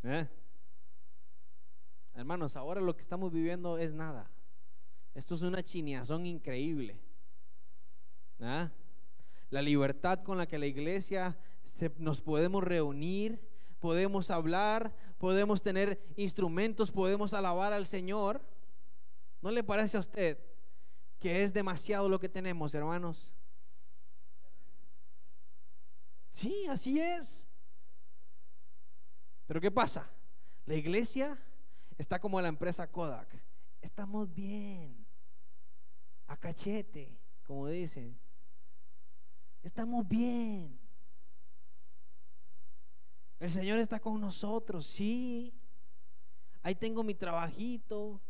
¿Eh? Hermanos, ahora lo que estamos viviendo es nada. Esto es una chineazón increíble. ¿Ah? La libertad con la que la iglesia nos podemos reunir, podemos hablar, podemos tener instrumentos, podemos alabar al Señor. ¿No le parece a usted que es demasiado lo que tenemos, hermanos? Sí, así es. Pero ¿qué pasa? La iglesia Está como la empresa Kodak. Estamos bien. A cachete, como dicen. Estamos bien. El Señor está con nosotros, sí. Ahí tengo mi trabajito,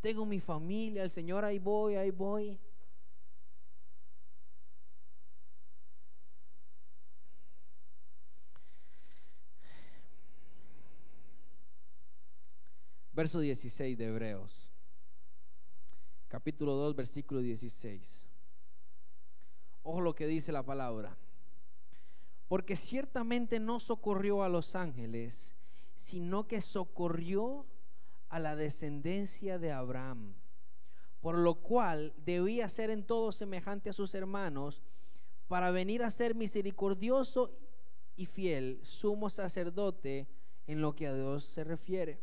tengo mi familia, el Señor ahí voy, ahí voy. verso 16 de Hebreos. Capítulo 2, versículo 16. Ojo lo que dice la palabra. Porque ciertamente no socorrió a los ángeles, sino que socorrió a la descendencia de Abraham, por lo cual debía ser en todo semejante a sus hermanos, para venir a ser misericordioso y fiel, sumo sacerdote en lo que a Dios se refiere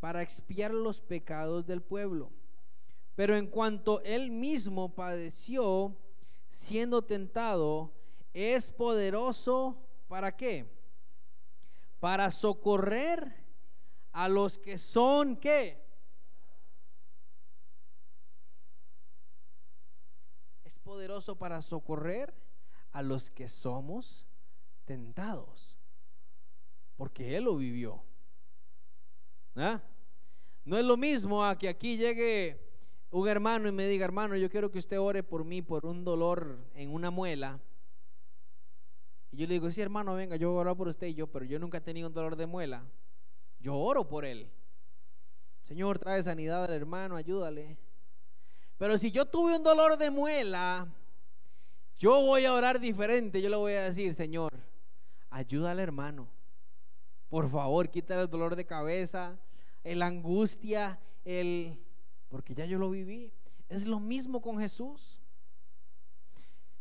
para expiar los pecados del pueblo. Pero en cuanto él mismo padeció siendo tentado, es poderoso para qué? Para socorrer a los que son qué? Es poderoso para socorrer a los que somos tentados. Porque él lo vivió. No es lo mismo a que aquí llegue un hermano y me diga, hermano, yo quiero que usted ore por mí por un dolor en una muela. Y yo le digo, sí, hermano, venga, yo voy a orar por usted y yo, pero yo nunca he tenido un dolor de muela. Yo oro por él. Señor, trae sanidad al hermano, ayúdale. Pero si yo tuve un dolor de muela, yo voy a orar diferente. Yo le voy a decir, Señor, ayuda al hermano. Por favor, quítale el dolor de cabeza, la angustia, el... Porque ya yo lo viví. Es lo mismo con Jesús.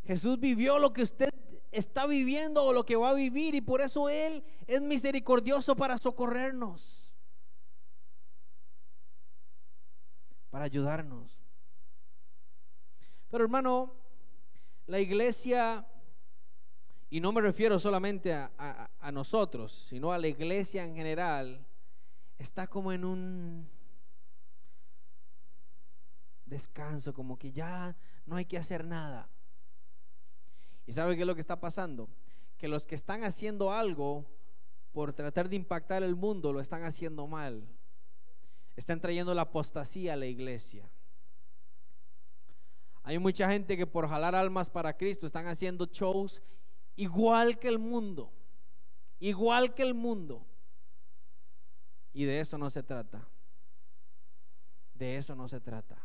Jesús vivió lo que usted está viviendo o lo que va a vivir y por eso Él es misericordioso para socorrernos, para ayudarnos. Pero hermano, la iglesia, y no me refiero solamente a, a nosotros, sino a la iglesia en general, está como en un descanso, como que ya no hay que hacer nada. ¿Y sabe qué es lo que está pasando? Que los que están haciendo algo por tratar de impactar el mundo lo están haciendo mal. Están trayendo la apostasía a la iglesia. Hay mucha gente que por jalar almas para Cristo están haciendo shows igual que el mundo. Igual que el mundo. Y de eso no se trata. De eso no se trata.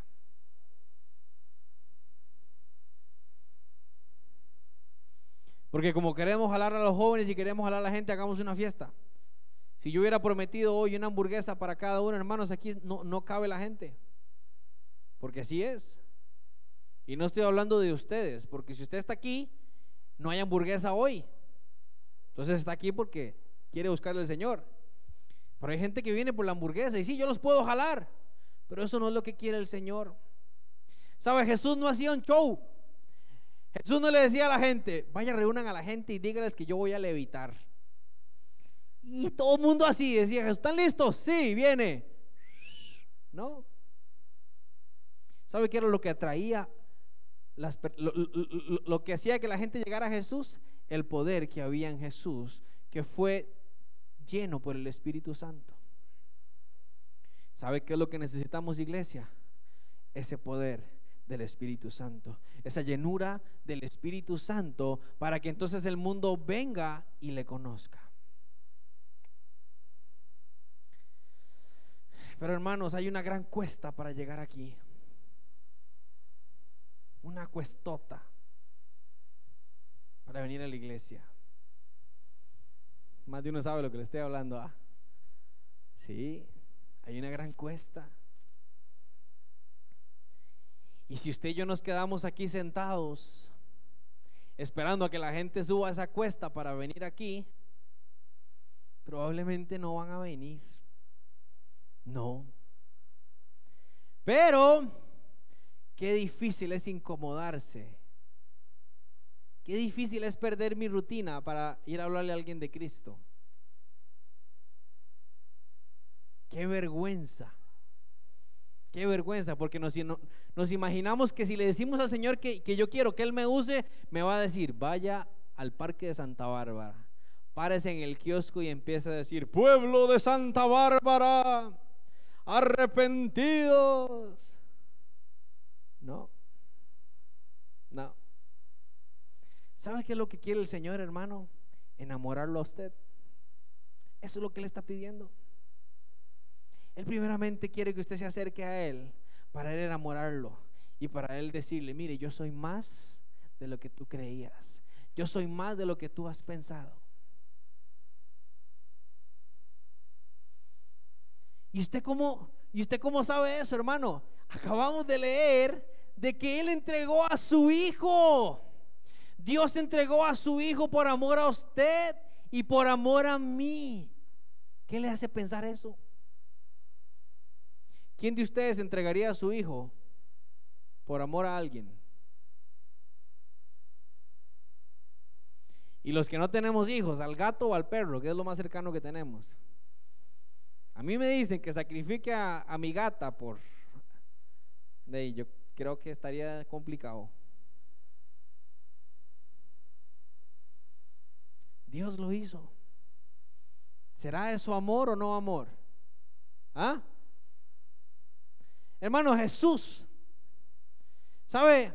Porque como queremos jalar a los jóvenes y queremos jalar a la gente, hagamos una fiesta. Si yo hubiera prometido hoy una hamburguesa para cada uno, hermanos, aquí no, no cabe la gente. Porque así es. Y no estoy hablando de ustedes, porque si usted está aquí, no hay hamburguesa hoy. Entonces está aquí porque quiere buscarle al Señor. Pero hay gente que viene por la hamburguesa y sí, yo los puedo jalar, pero eso no es lo que quiere el Señor. ¿Sabe? Jesús no hacía un show. Jesús no le decía a la gente, vaya, reúnan a la gente y díganles que yo voy a levitar. Y todo el mundo así decía, Jesús, ¿están listos? Sí, viene. No. ¿Sabe qué era lo que atraía? lo que hacía que la gente llegara a Jesús? El poder que había en Jesús, que fue lleno por el Espíritu Santo. ¿Sabe qué es lo que necesitamos, iglesia? Ese poder del Espíritu Santo, esa llenura del Espíritu Santo para que entonces el mundo venga y le conozca. Pero hermanos, hay una gran cuesta para llegar aquí. Una cuestota para venir a la iglesia. Más de uno sabe lo que le estoy hablando. ¿ah? Sí, hay una gran cuesta. Y si usted y yo nos quedamos aquí sentados, esperando a que la gente suba esa cuesta para venir aquí, probablemente no van a venir. No. Pero, qué difícil es incomodarse. Qué difícil es perder mi rutina para ir a hablarle a alguien de Cristo. Qué vergüenza. Qué vergüenza, porque nos, imaginamos que si le decimos al Señor que, que yo quiero que Él me use, me va a decir, vaya al parque de Santa Bárbara, párese en el kiosco y empieza a decir, pueblo de Santa Bárbara, arrepentidos. No, no. ¿Sabe qué es lo que quiere el Señor, hermano? Enamorarlo a usted. Eso es lo que le está pidiendo. Él primeramente quiere que usted se acerque a Él para Él enamorarlo y para Él decirle, mire, yo soy más de lo que tú creías. Yo soy más de lo que tú has pensado. ¿Y usted cómo, y usted cómo sabe eso, hermano? Acabamos de leer de que Él entregó a su Hijo. Dios entregó a su Hijo por amor a usted y por amor a mí. ¿Qué le hace pensar eso? ¿Quién de ustedes entregaría a su hijo por amor a alguien? Y los que no tenemos hijos, al gato o al perro, que es lo más cercano que tenemos. A mí me dicen que sacrifique a, mi gata por... De yo creo que estaría complicado. Dios lo hizo. ¿Será eso amor o no amor? ¿Ah? Hermano Jesús, ¿sabe?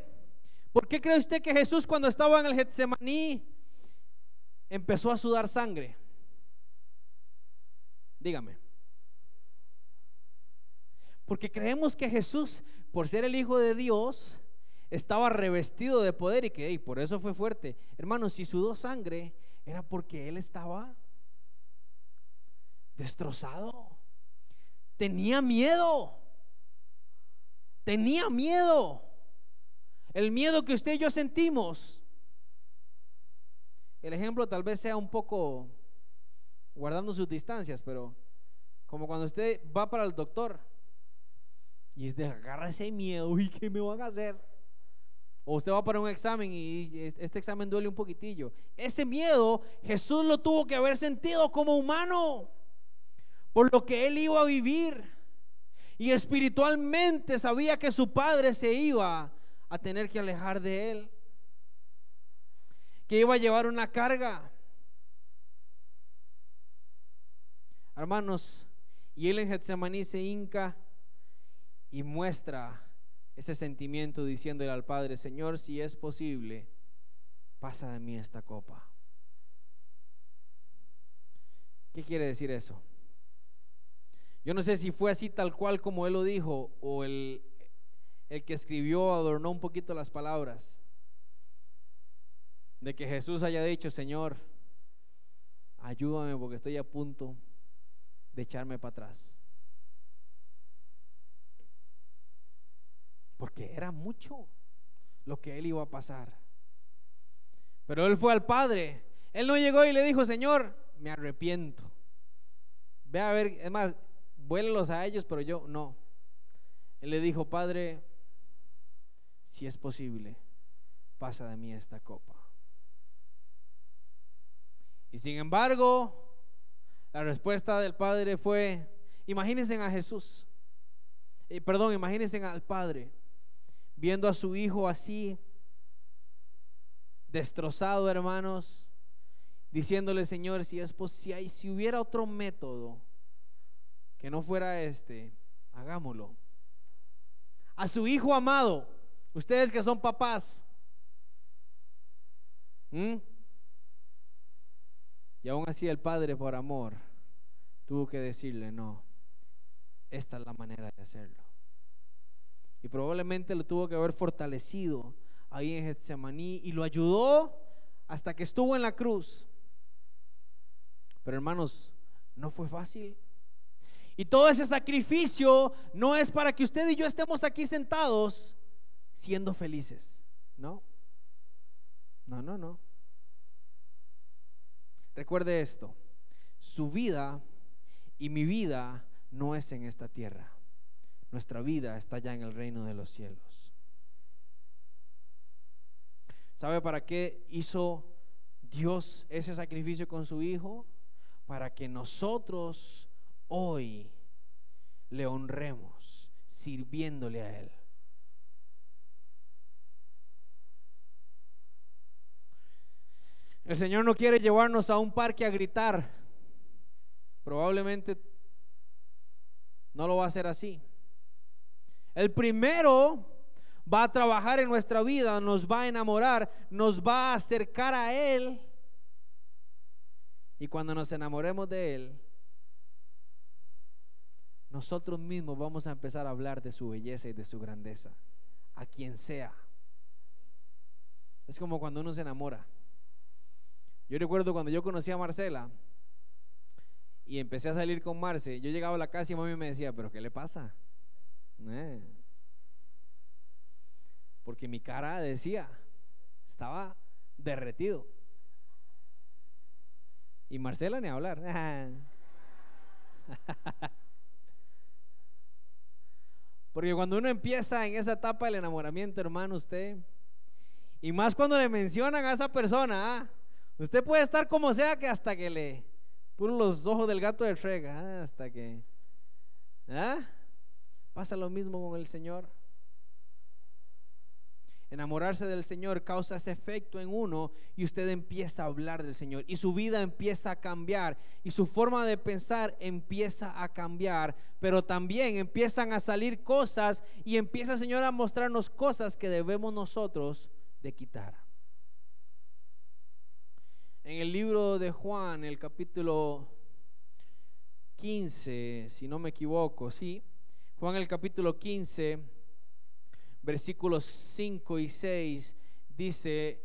¿Por qué cree usted que Jesús cuando estaba en el Getsemaní empezó a sudar sangre? Dígame. Porque creemos que Jesús, por ser el Hijo de Dios, estaba revestido de poder y que por eso fue fuerte. Hermano, si sudó sangre, era porque él estaba destrozado. Tenía miedo. Tenía miedo. El miedo que usted y yo sentimos. El ejemplo tal vez sea un poco guardando sus distancias, pero como cuando usted va para el doctor y agarra ese miedo, y qué me van a hacer? O usted va para un examen y este examen duele un poquitillo. Ese miedo Jesús lo tuvo que haber sentido como humano por lo que él iba a vivir. Y espiritualmente sabía que su padre se iba a tener que alejar de él. Que iba a llevar una carga. Hermanos, y él en Getsemaní se hinca y muestra ese sentimiento diciéndole al Padre, Señor, si es posible, pasa de mí esta copa. ¿Qué quiere decir eso? Yo no sé si fue así tal cual como él lo dijo o el, el que escribió adornó un poquito las palabras. De que Jesús haya dicho, Señor, ayúdame porque estoy a punto de echarme para atrás. Porque era mucho lo que él iba a pasar. Pero él fue al Padre. Él no llegó y le dijo, Señor, me arrepiento. Ve a ver, es más, vuélelos a ellos, pero yo no. Él le dijo, Padre, si es posible, pasa de mí esta copa. Y sin embargo, la respuesta del Padre fue, imagínense a Jesús, eh, perdón, imagínense al Padre, viendo a su hijo así, destrozado, hermanos, diciéndole, Señor, si es posible, si hubiera otro método que no fuera este, hagámoslo. A su hijo amado, ustedes que son papás, y aún así el padre por amor tuvo que decirle, no, esta es la manera de hacerlo. Y probablemente lo tuvo que haber fortalecido ahí en Getsemaní y lo ayudó hasta que estuvo en la cruz. Pero hermanos, no fue fácil. Y todo ese sacrificio no es para que usted y yo estemos aquí sentados siendo felices. No. No, no, no. Recuerde esto, su vida y mi vida no es en esta tierra. Nuestra vida está ya en el reino de los cielos. ¿Sabe para qué hizo Dios ese sacrificio con su Hijo? Para que nosotros hoy le honremos sirviéndole a Él. El Señor no quiere llevarnos a un parque a gritar. Probablemente no lo va a hacer así. El primero va a trabajar en nuestra vida, nos va a enamorar, nos va a acercar a Él. Y cuando nos enamoremos de Él, nosotros mismos vamos a empezar a hablar de su belleza y de su grandeza, a quien sea. Es como cuando uno se enamora. Yo recuerdo cuando yo conocí a Marcela y empecé a salir con Marce, yo llegaba a la casa y mami me decía, pero ¿qué le pasa? Eh. Porque mi cara decía, estaba derretido. Y Marcela ni hablar. <laughs> Porque cuando uno empieza en esa etapa del enamoramiento, hermano, usted, y más cuando le mencionan a esa persona, ¿ah? Usted puede estar como sea que hasta que le puso los ojos del gato de frega, ah, hasta que... ¿ah? Pasa lo mismo con el Señor. Enamorarse del Señor causa ese efecto en uno y usted empieza a hablar del Señor y su vida empieza a cambiar y su forma de pensar empieza a cambiar, pero también empiezan a salir cosas y empieza el Señor a mostrarnos cosas que debemos nosotros de quitar. En el libro de Juan, el capítulo 15, si no me equivoco, sí. Juan el capítulo 15, versículos 5 y 6, dice,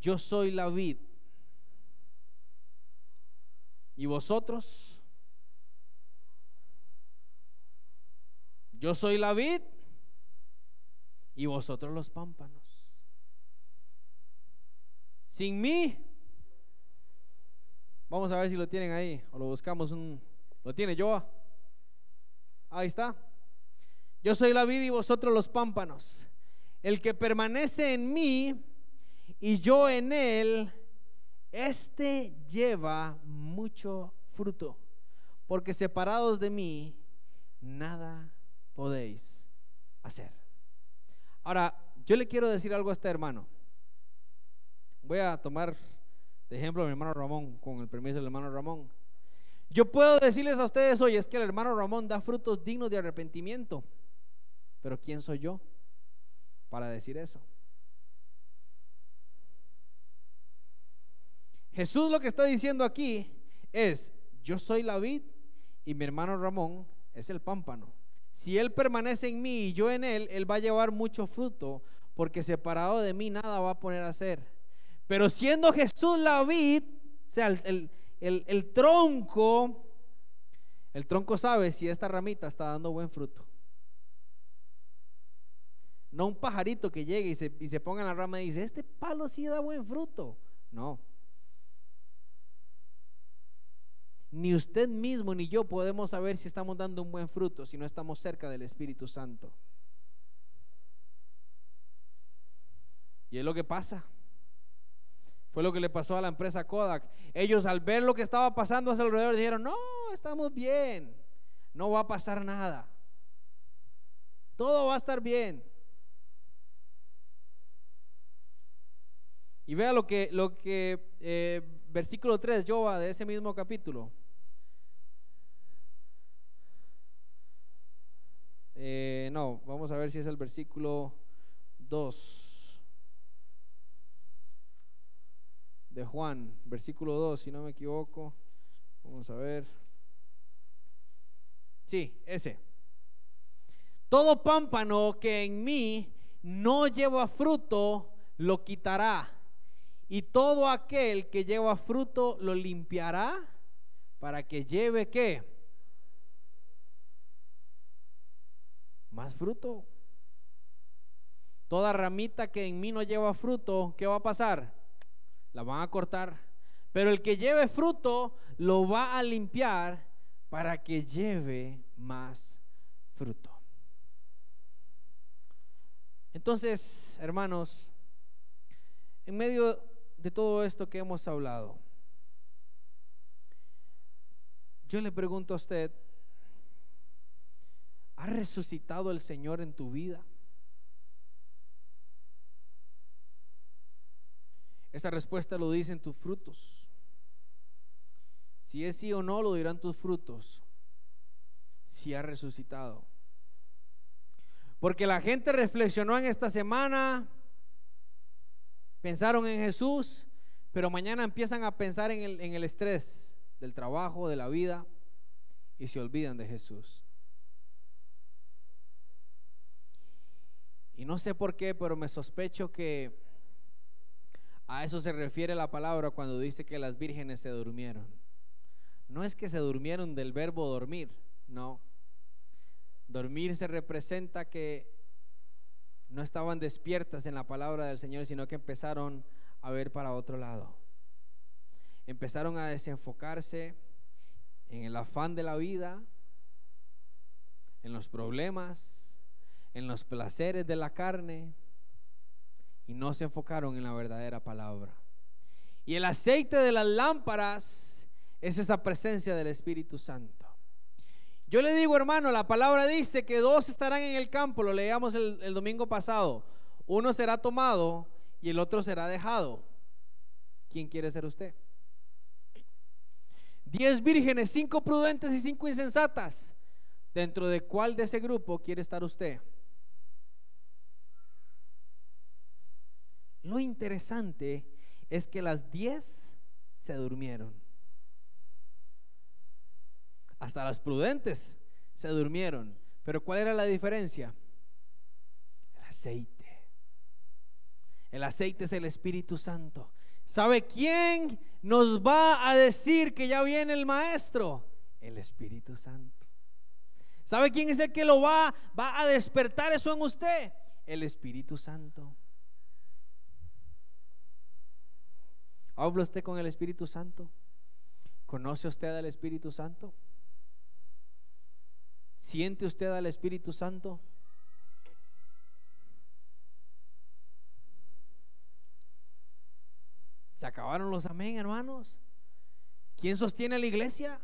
yo soy la vid. ¿Y vosotros? Yo soy la vid y vosotros los pámpanos. Sin mí, vamos a ver si lo tienen ahí o lo buscamos. Un, ¿Lo tiene yo? Ahí está. Yo soy la vida y vosotros los pámpanos. El que permanece en mí y yo en él, este lleva mucho fruto. Porque separados de mí, nada podéis hacer. Ahora, yo le quiero decir algo a este hermano. Voy a tomar de ejemplo a mi hermano Ramón, con el permiso del hermano Ramón. Yo puedo decirles a ustedes hoy, es que el hermano Ramón da frutos dignos de arrepentimiento. Pero ¿quién soy yo para decir eso? Jesús lo que está diciendo aquí es, yo soy la vid y mi hermano Ramón es el pámpano. Si él permanece en mí y yo en él, él va a llevar mucho fruto, porque separado de mí nada va a poner a hacer. Pero siendo Jesús la vid, o sea, el, el tronco, el tronco sabe si esta ramita está dando buen fruto. No un pajarito que llegue y se, y se ponga en la rama y dice, este palo sí da buen fruto. No. Ni usted mismo ni yo podemos saber si estamos dando un buen fruto si no estamos cerca del Espíritu Santo. Y es lo que pasa. Fue lo que le pasó a la empresa Kodak. Ellos al ver lo que estaba pasando a su alrededor dijeron, no, estamos bien, no va a pasar nada. Todo va a estar bien. Y vea lo que, lo que eh, versículo 3, Joa, de ese mismo capítulo. Eh, no, vamos a ver si es el versículo 2 de Juan, versículo 2, si no me equivoco. Vamos a ver. Sí, ese. Todo pámpano que en mí no lleva fruto, lo quitará y todo aquel que lleva fruto lo limpiará para que lleve qué? Más fruto. Toda ramita que en mí no lleva fruto, ¿qué va a pasar? La van a cortar. Pero el que lleve fruto lo va a limpiar para que lleve más fruto. Entonces, hermanos, en medio de todo esto que hemos hablado, yo le pregunto a usted, ¿ha resucitado el Señor en tu vida? Esa respuesta lo dicen tus frutos. Si es sí o no, lo dirán tus frutos. Si ha resucitado. Porque la gente reflexionó en esta semana pensaron en Jesús, pero mañana empiezan a pensar en el, en el estrés del trabajo, de la vida, y se olvidan de Jesús. Y no sé por qué, pero me sospecho que a eso se refiere la palabra cuando dice que las vírgenes se durmieron. No es que se durmieron del verbo dormir, no. Dormir se representa que no estaban despiertas en la palabra del Señor, sino que empezaron a ver para otro lado. Empezaron a desenfocarse en el afán de la vida, en los problemas, en los placeres de la carne, y no se enfocaron en la verdadera palabra. Y el aceite de las lámparas es esa presencia del Espíritu Santo. Yo le digo, hermano, la palabra dice que dos estarán en el campo, lo leíamos el, domingo pasado. Uno será tomado y el otro será dejado. ¿Quién quiere ser usted? Diez vírgenes, cinco prudentes y cinco insensatas. ¿Dentro de cuál de ese grupo quiere estar usted? Lo interesante es que las diez se durmieron. Hasta las prudentes se durmieron. Pero ¿cuál era la diferencia? El aceite. El aceite es el Espíritu Santo. ¿Sabe quién nos va a decir que ya viene el Maestro? El Espíritu Santo. ¿Sabe quién es el que lo va, va a despertar eso en usted? El Espíritu Santo. ¿Habla usted con el Espíritu Santo? ¿Conoce usted al Espíritu Santo? ¿Siente usted al Espíritu Santo? ¿Se acabaron los amén, hermanos? ¿Quién sostiene la iglesia?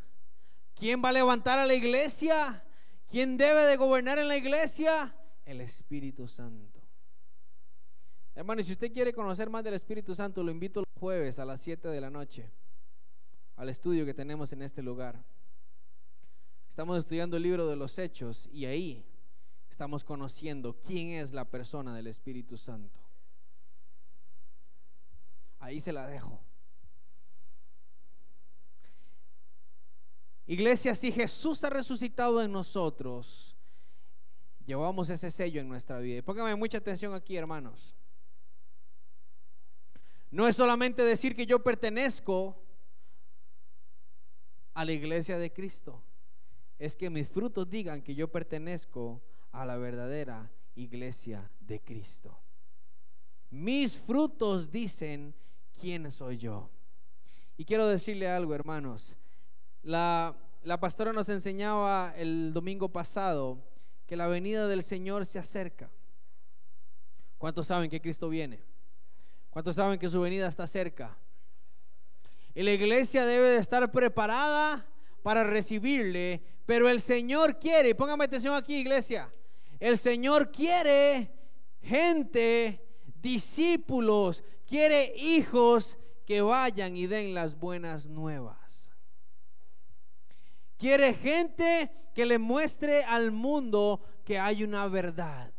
¿Quién va a levantar a la iglesia? ¿Quién debe de gobernar en la iglesia? El Espíritu Santo. Hermano, si usted quiere conocer más del Espíritu Santo, lo invito el jueves a las 7 de la noche al estudio que tenemos en este lugar. Estamos estudiando el libro de los Hechos y ahí estamos conociendo quién es la persona del Espíritu Santo. Ahí se la dejo. Iglesia, si Jesús ha resucitado en nosotros, llevamos ese sello en nuestra vida. Y póngame mucha atención aquí, hermanos. No es solamente decir que yo pertenezco a la iglesia de Cristo. Es que mis frutos digan que yo pertenezco a la verdadera iglesia de Cristo. Mis frutos dicen quién soy yo. Y quiero decirle algo, hermanos. La, pastora nos enseñaba el domingo pasado que la venida del Señor se acerca. ¿Cuántos saben que Cristo viene? ¿Cuántos saben que su venida está cerca? Y la iglesia debe de estar preparada para recibirle, pero el Señor quiere, póngame atención aquí iglesia, el Señor quiere gente, discípulos, quiere hijos que vayan y den las buenas nuevas. Quiere gente que le muestre al mundo que hay una verdad,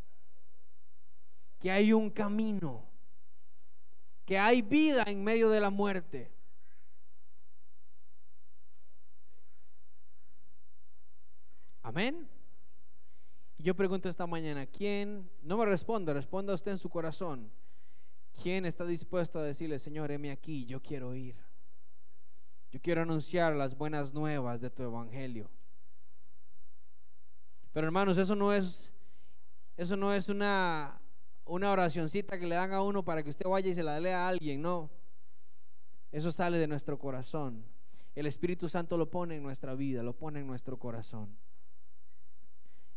que hay un camino, que hay vida en medio de la muerte. Amén. Yo pregunto esta mañana, ¿quién? No me responda, responda usted en su corazón. ¿Quién está dispuesto a decirle, Señor, heme aquí, yo quiero ir? Yo quiero anunciar las buenas nuevas de tu evangelio. Pero hermanos, eso no es eso no es una una oracioncita que le dan a uno para que usted vaya y se la lea a alguien, no. Eso sale de nuestro corazón. El Espíritu Santo lo pone en nuestra vida, lo pone en nuestro corazón.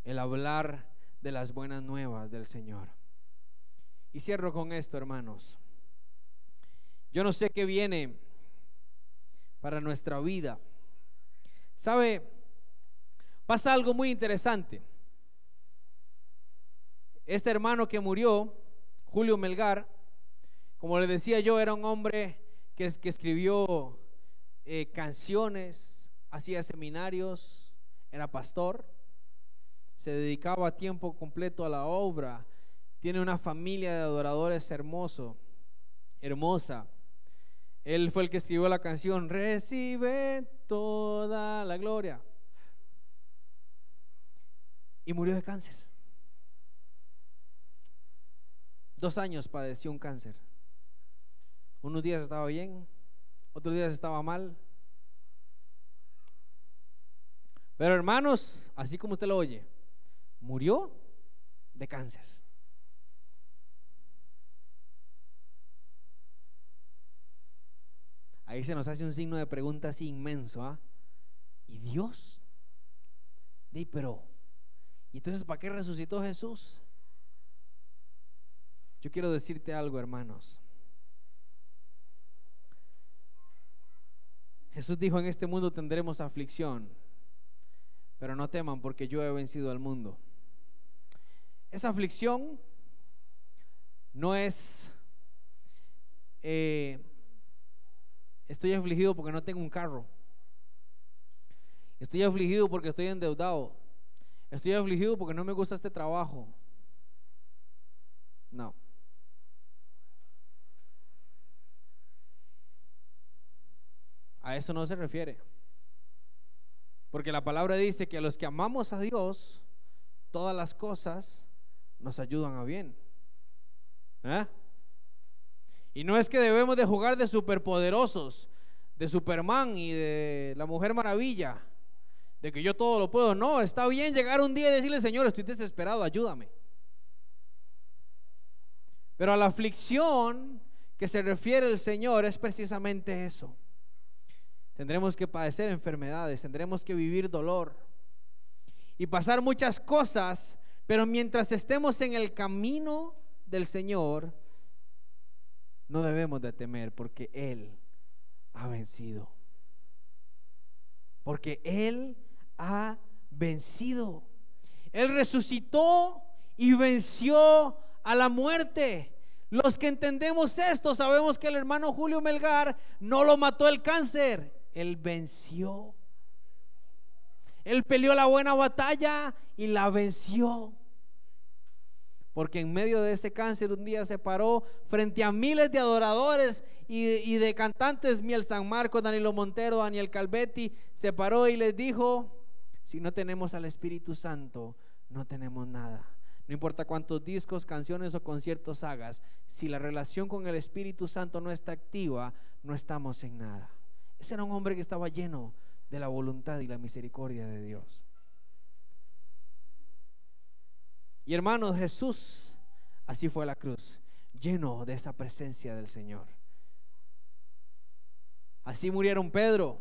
El hablar de las buenas nuevas del Señor. Y cierro con esto, hermanos. Yo no sé qué viene para nuestra vida. ¿Sabe? Pasa algo muy interesante. Este hermano que murió, Julio Melgar, como le decía yo, era un hombre que, escribió eh, canciones, hacía seminarios, era pastor, se dedicaba a tiempo completo a la obra, tiene una familia de adoradores hermoso, hermosa. Él fue el que escribió la canción, recibe toda la gloria. Y murió de cáncer. Dos años padeció un cáncer. Unos días estaba bien, otros días estaba mal. Pero hermanos, así como usted lo oye, murió de cáncer. Ahí se nos hace un signo de pregunta así inmenso. ¿ah? ¿Y Dios? Di, pero, ¿y entonces para qué resucitó Jesús? Yo quiero decirte algo, hermanos. Jesús dijo, en este mundo tendremos aflicción, pero no teman porque yo he vencido al mundo. Esa aflicción no es eh, Estoy afligido porque no tengo un carro. Estoy afligido porque estoy endeudado. Estoy afligido porque no me gusta este trabajo. No. A eso no se refiere. Porque la palabra dice que a los que amamos a Dios, todas las cosas nos ayudan a bien. ¿Eh? Y no es que debemos de jugar de superpoderosos, de Superman y de la Mujer Maravilla, de que yo todo lo puedo. No, está bien llegar un día y decirle, Señor, estoy desesperado, ayúdame. Pero a la aflicción que se refiere el Señor es precisamente eso. Tendremos que padecer enfermedades, tendremos que vivir dolor y pasar muchas cosas, pero mientras estemos en el camino del Señor, no debemos de temer porque Él ha vencido. Porque Él ha vencido. Él resucitó y venció a la muerte. Los que entendemos esto sabemos que el hermano Julio Melgar no lo mató el cáncer, él venció. Él peleó la buena batalla y la venció. Porque en medio de ese cáncer un día se paró frente a miles de adoradores y, de cantantes, Miel San Marcos, Danilo Montero, Daniel Calvetti, se paró y les dijo, si no tenemos al Espíritu Santo, no tenemos nada. No importa cuántos discos, canciones o conciertos hagas, si la relación con el Espíritu Santo no está activa, no estamos en nada. Ese era un hombre que estaba lleno de la voluntad y la misericordia de Dios. Y hermanos, Jesús así fue la cruz, lleno de esa presencia del Señor. Así murieron Pedro,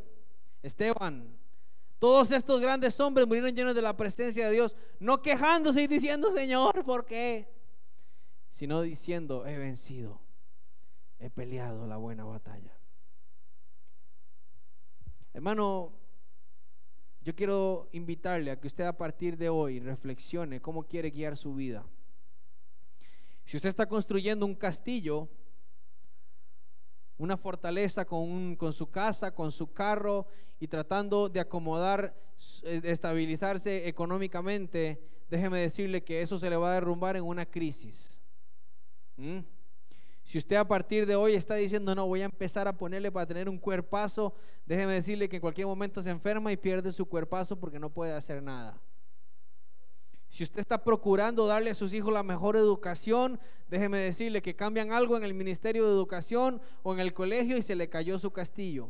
Esteban, todos estos grandes hombres murieron llenos de la presencia de Dios, no quejándose y diciendo, Señor, ¿por qué? Sino diciendo, he vencido, he peleado la buena batalla. Hermano, yo quiero invitarle a que usted a partir de hoy reflexione cómo quiere guiar su vida. Si usted está construyendo un castillo, una fortaleza con, con, su casa, con su carro y tratando de acomodar, de estabilizarse económicamente, déjeme decirle que eso se le va a derrumbar en una crisis. ¿Mm? Si usted a partir de hoy está diciendo, no, voy a empezar a ponerle para tener un cuerpazo, déjeme decirle que en cualquier momento se enferma y pierde su cuerpazo porque no puede hacer nada. Si usted está procurando darle a sus hijos la mejor educación, déjeme decirle que cambian algo en el Ministerio de Educación o en el colegio y se le cayó su castillo.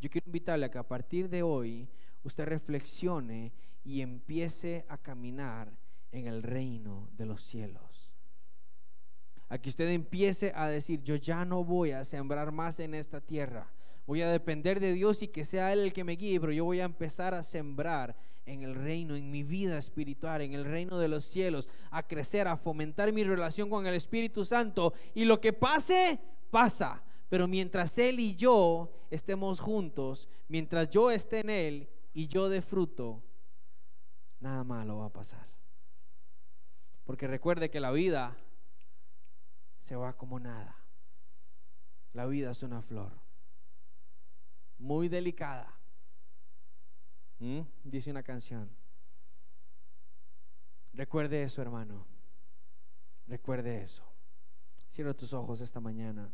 Yo quiero invitarle a que a partir de hoy usted reflexione y empiece a caminar en el reino de los cielos a que usted empiece a decir, yo ya no voy a sembrar más en esta tierra. Voy a depender de Dios y que sea Él el que me guíe, pero yo voy a empezar a sembrar en el reino, en mi vida espiritual, en el reino de los cielos, a crecer, a fomentar mi relación con el Espíritu Santo. Y lo que pase, pasa. Pero mientras Él y yo estemos juntos, mientras yo esté en Él y yo de fruto, nada malo va a pasar. Porque recuerde que la vida se va como nada. La vida es una flor muy delicada. ¿Mm? Dice una canción. Recuerde eso, hermano. Recuerde eso. Cierra tus ojos esta mañana.